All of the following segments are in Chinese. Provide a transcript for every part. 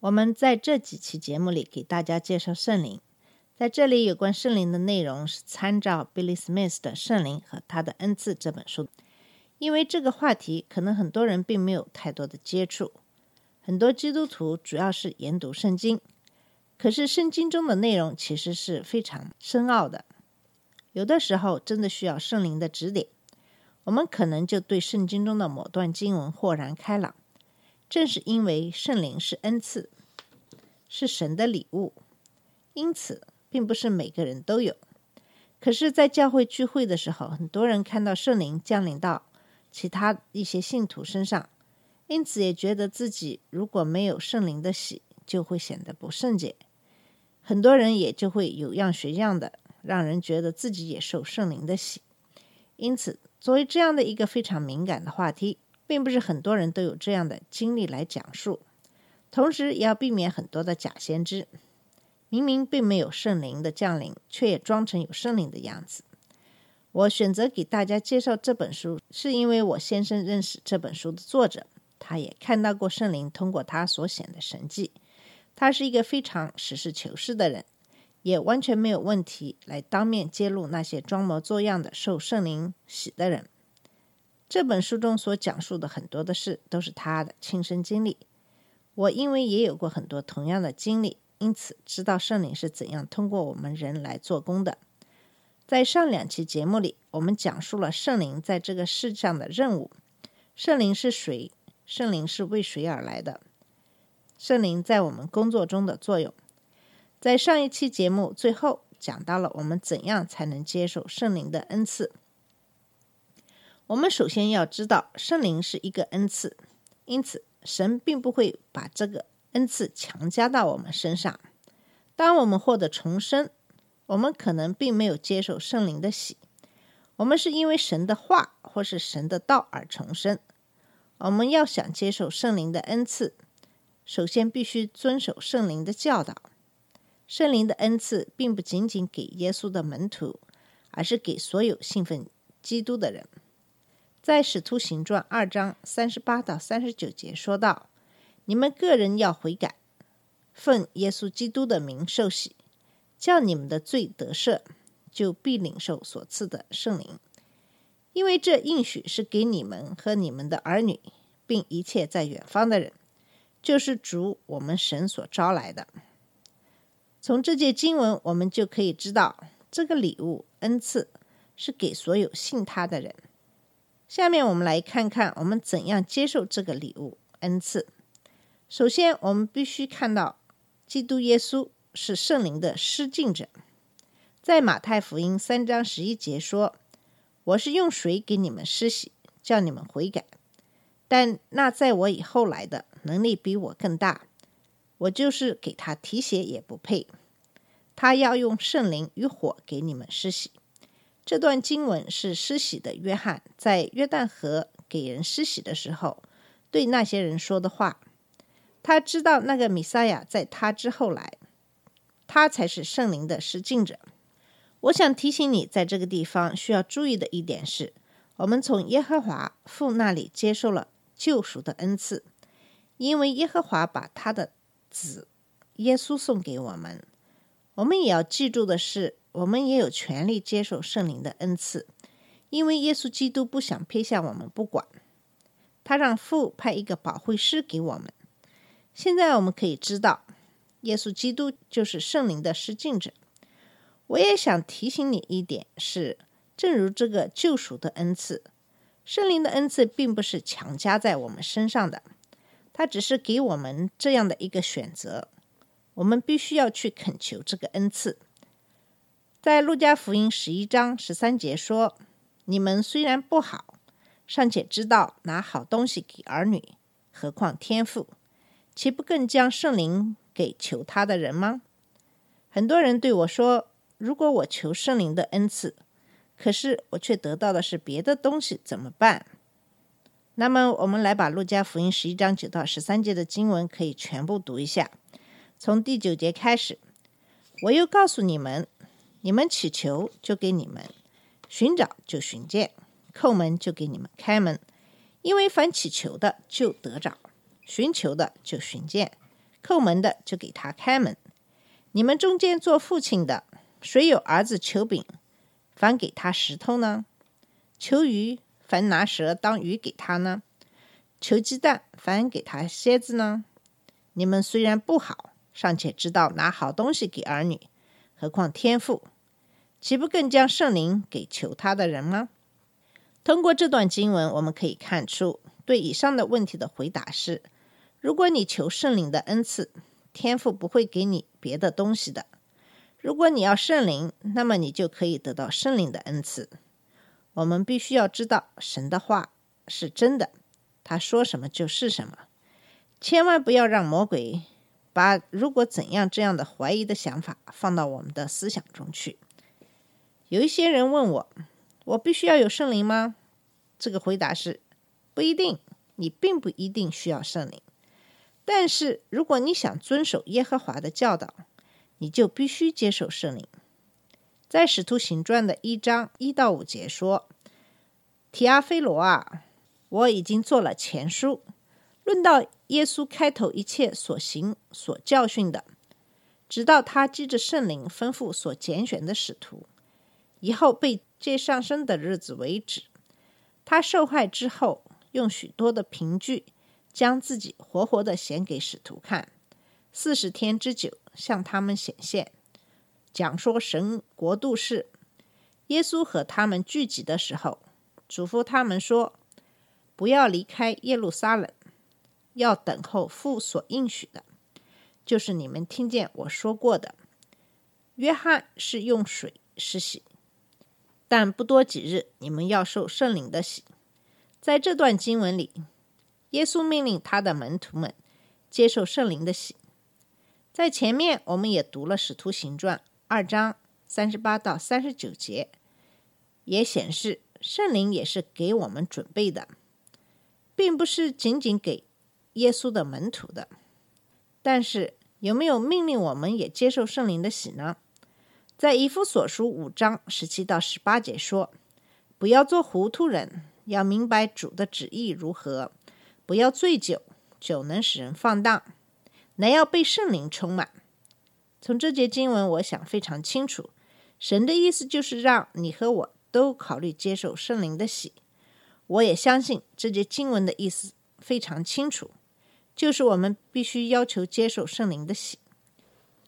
我们在这几期节目里给大家介绍圣灵。在这里，有关圣灵的内容是参照 Billy Smith 的《圣灵和他的恩赐》这本书。因为这个话题，可能很多人并没有太多的接触。很多基督徒主要是研读圣经，可是圣经中的内容其实是非常深奥的，有的时候真的需要圣灵的指点。我们可能就对圣经中的某段经文豁然开朗。正是因为圣灵是恩赐，是神的礼物，因此并不是每个人都有。可是，在教会聚会的时候，很多人看到圣灵降临到其他一些信徒身上，因此也觉得自己如果没有圣灵的喜，就会显得不圣洁。很多人也就会有样学样的，让人觉得自己也受圣灵的喜。因此，作为这样的一个非常敏感的话题，并不是很多人都有这样的经历来讲述，同时也要避免很多的假先知，明明并没有圣灵的降临，却也装成有圣灵的样子。我选择给大家介绍这本书，是因为我先生认识这本书的作者，他也看到过圣灵通过他所显的神迹，他是一个非常实事求是的人，也完全没有问题来当面揭露那些装模作样的受圣灵洗的人。这本书中所讲述的很多的事都是他的亲身经历。我因为也有过很多同样的经历，因此知道圣灵是怎样通过我们人来做工的。在上两期节目里，我们讲述了圣灵在这个世上的任务。圣灵是谁？圣灵是为谁而来的？圣灵在我们工作中的作用。在上一期节目最后讲到了我们怎样才能接受圣灵的恩赐。我们首先要知道，圣灵是一个恩赐，因此神并不会把这个恩赐强加到我们身上。当我们获得重生，我们可能并没有接受圣灵的喜，我们是因为神的话或是神的道而重生。我们要想接受圣灵的恩赐，首先必须遵守圣灵的教导。圣灵的恩赐并不仅仅给耶稣的门徒，而是给所有信奉基督的人。在《使徒行传》二章三十八到三十九节说道：“你们个人要悔改，奉耶稣基督的名受洗，叫你们的罪得赦，就必领受所赐的圣灵。因为这应许是给你们和你们的儿女，并一切在远方的人，就是主我们神所招来的。”从这节经文，我们就可以知道，这个礼物恩赐是给所有信他的人。下面我们来看看我们怎样接受这个礼物恩赐。首先，我们必须看到，基督耶稣是圣灵的施浸者。在马太福音三章十一节说：“我是用水给你们施洗，叫你们悔改。但那在我以后来的，能力比我更大，我就是给他提鞋也不配。他要用圣灵与火给你们施洗。”这段经文是施洗的约翰在约旦河给人施洗的时候，对那些人说的话。他知道那个弥撒亚在他之后来，他才是圣灵的施浸者。我想提醒你，在这个地方需要注意的一点是，我们从耶和华父那里接受了救赎的恩赐，因为耶和华把他的子耶稣送给我们。我们也要记住的是。我们也有权利接受圣灵的恩赐，因为耶稣基督不想撇下我们不管，他让父派一个保惠师给我们。现在我们可以知道，耶稣基督就是圣灵的施浸者。我也想提醒你一点是，正如这个救赎的恩赐，圣灵的恩赐并不是强加在我们身上的，它只是给我们这样的一个选择，我们必须要去恳求这个恩赐。在路加福音十一章十三节说：“你们虽然不好，尚且知道拿好东西给儿女，何况天父，岂不更将圣灵给求他的人吗？”很多人对我说：“如果我求圣灵的恩赐，可是我却得到的是别的东西，怎么办？”那么，我们来把路加福音十一章九到十三节的经文可以全部读一下，从第九节开始。我又告诉你们：你们祈求，就给你们；寻找，就寻见；叩门，就给你们开门。因为凡祈求的，就得着；寻求的，就寻见；叩门的，就给他开门。你们中间做父亲的，谁有儿子求饼，反给他石头呢？求鱼，反拿蛇当鱼给他呢？求鸡蛋，反给他蝎子呢？你们虽然不好，尚且知道拿好东西给儿女，何况天父，岂不更将圣灵给求他的人吗？通过这段经文，我们可以看出，对以上的问题的回答是：如果你求圣灵的恩赐，天父不会给你别的东西的。如果你要圣灵，那么你就可以得到圣灵的恩赐。我们必须要知道神的话是真的，他说什么就是什么。千万不要让魔鬼把“如果怎样”这样的怀疑的想法放到我们的思想中去。有一些人问我：“我必须要有圣灵吗？”这个回答是：不一定，你并不一定需要圣灵。但是，如果你想遵守耶和华的教导，你就必须接受圣灵。在《使徒行传》的一章一到五节说：“提阿非罗啊，我已经做了前书，论到耶稣开头一切所行所教训的，直到他记着圣灵吩咐所拣选的使徒，以后被接上升的日子为止。他受害之后，用许多的凭据。”将自己活活的显给使徒看，四十天之久向他们显现，讲说神国度事。耶稣和他们聚集的时候，嘱咐他们说：“不要离开耶路撒冷，要等候父所应许的，就是你们听见我说过的。约翰是用水施洗，但不多几日，你们要受圣灵的洗。”在这段经文里。耶稣命令他的门徒们接受圣灵的洗。在前面我们也读了《使徒行传》二章三十八到三十九节，也显示圣灵也是给我们准备的，并不是仅仅给耶稣的门徒的。但是有没有命令我们也接受圣灵的洗呢？在以弗所书五章十七到十八节说：“不要做糊涂人，要明白主的旨意如何。”不要醉酒，酒能使人放荡，乃要被圣灵充满。从这节经文，我想非常清楚，神的意思就是让你和我都考虑接受圣灵的洗。我也相信这节经文的意思非常清楚，就是我们必须要求接受圣灵的洗。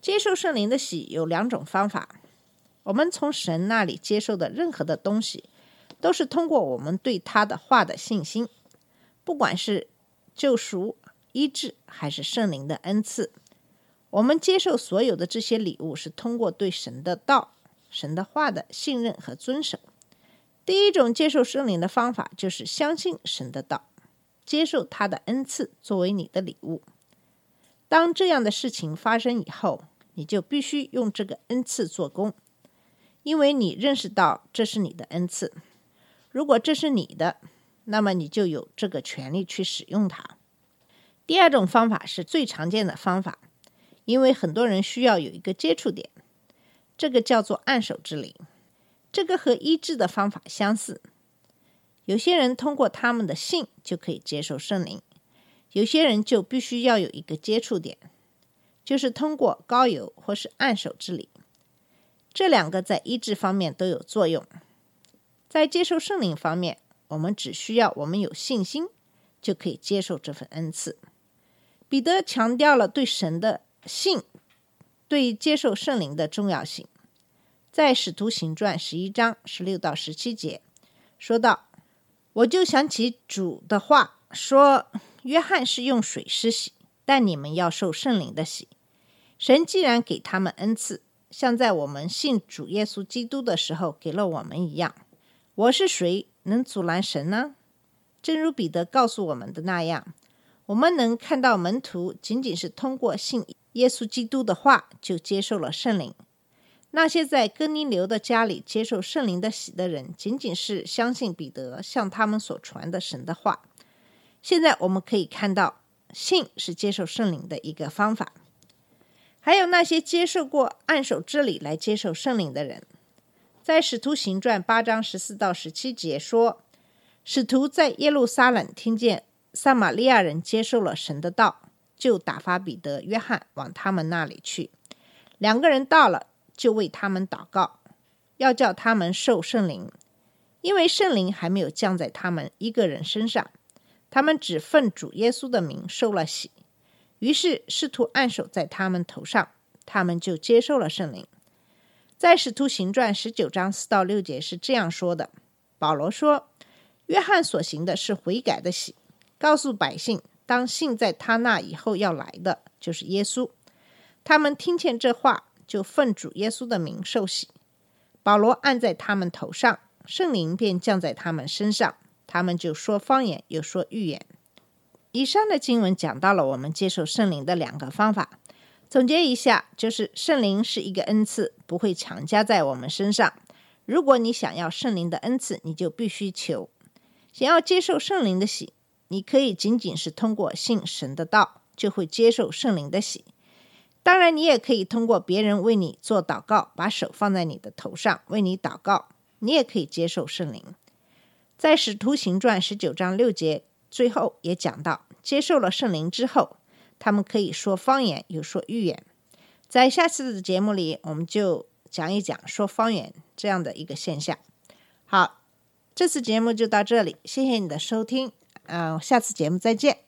接受圣灵的洗有两种方法，我们从神那里接受的任何的东西，都是通过我们对他的话的信心。不管是救赎、医治，还是圣灵的恩赐，我们接受所有的这些礼物，是通过对神的道、神的话的信任和遵守。第一种接受圣灵的方法，就是相信神的道，接受他的恩赐作为你的礼物。当这样的事情发生以后，你就必须用这个恩赐做工，因为你认识到这是你的恩赐。如果这是你的，那么你就有这个权利去使用它。第二种方法是最常见的方法，因为很多人需要有一个接触点，这个叫做按手之灵。这个和医治的方法相似。有些人通过他们的信就可以接受圣灵，有些人就必须要有一个接触点，就是通过膏油或是按手之灵。这两个在医治方面都有作用，在接受圣灵方面。我们只需要我们有信心，就可以接受这份恩赐。彼得强调了对神的信，对接受圣灵的重要性。在《使徒行传》十一章十六到十七节说道：“我就想起主的话，说约翰是用水施洗，但你们要受圣灵的洗。神既然给他们恩赐，像在我们信主耶稣基督的时候给了我们一样。我是谁？”能阻拦神呢？正如彼得告诉我们的那样，我们能看到门徒仅仅是通过信耶稣基督的话，就接受了圣灵。那些在哥尼流的家里接受圣灵的喜的人，仅仅是相信彼得向他们所传的神的话。现在我们可以看到，信是接受圣灵的一个方法。还有那些接受过按手之礼来接受圣灵的人，在使徒行传八章十四到十七节说，使徒在耶路撒冷听见撒玛利亚人接受了神的道，就打发彼得、约翰往他们那里去。两个人到了，就为他们祷告，要叫他们受圣灵，因为圣灵还没有降在他们一个人身上。他们只奉主耶稣的名受了洗。于是试图按手在他们头上，他们就接受了圣灵。在使徒行传十九章四到六节是这样说的：保罗说，约翰所行的是悔改的喜，告诉百姓当信在他那以后要来的就是耶稣。他们听见这话，就奉主耶稣的名受洗。保罗按在他们头上，圣灵便降在他们身上，他们就说方言，又说预言。以上的经文讲到了我们接受圣灵的两个方法。总结一下，就是圣灵是一个恩赐，不会强加在我们身上。如果你想要圣灵的恩赐，你就必须求。想要接受圣灵的喜，你可以仅仅是通过信神的道，就会接受圣灵的喜。当然，你也可以通过别人为你做祷告，把手放在你的头上为你祷告，你也可以接受圣灵。在使徒行传十九章六节。最后也讲到，接受了圣灵之后，他们可以说方言，有说预言。在下次的节目里，我们就讲一讲说方言这样的一个现象。好，这次节目就到这里，谢谢你的收听，嗯，下次节目再见。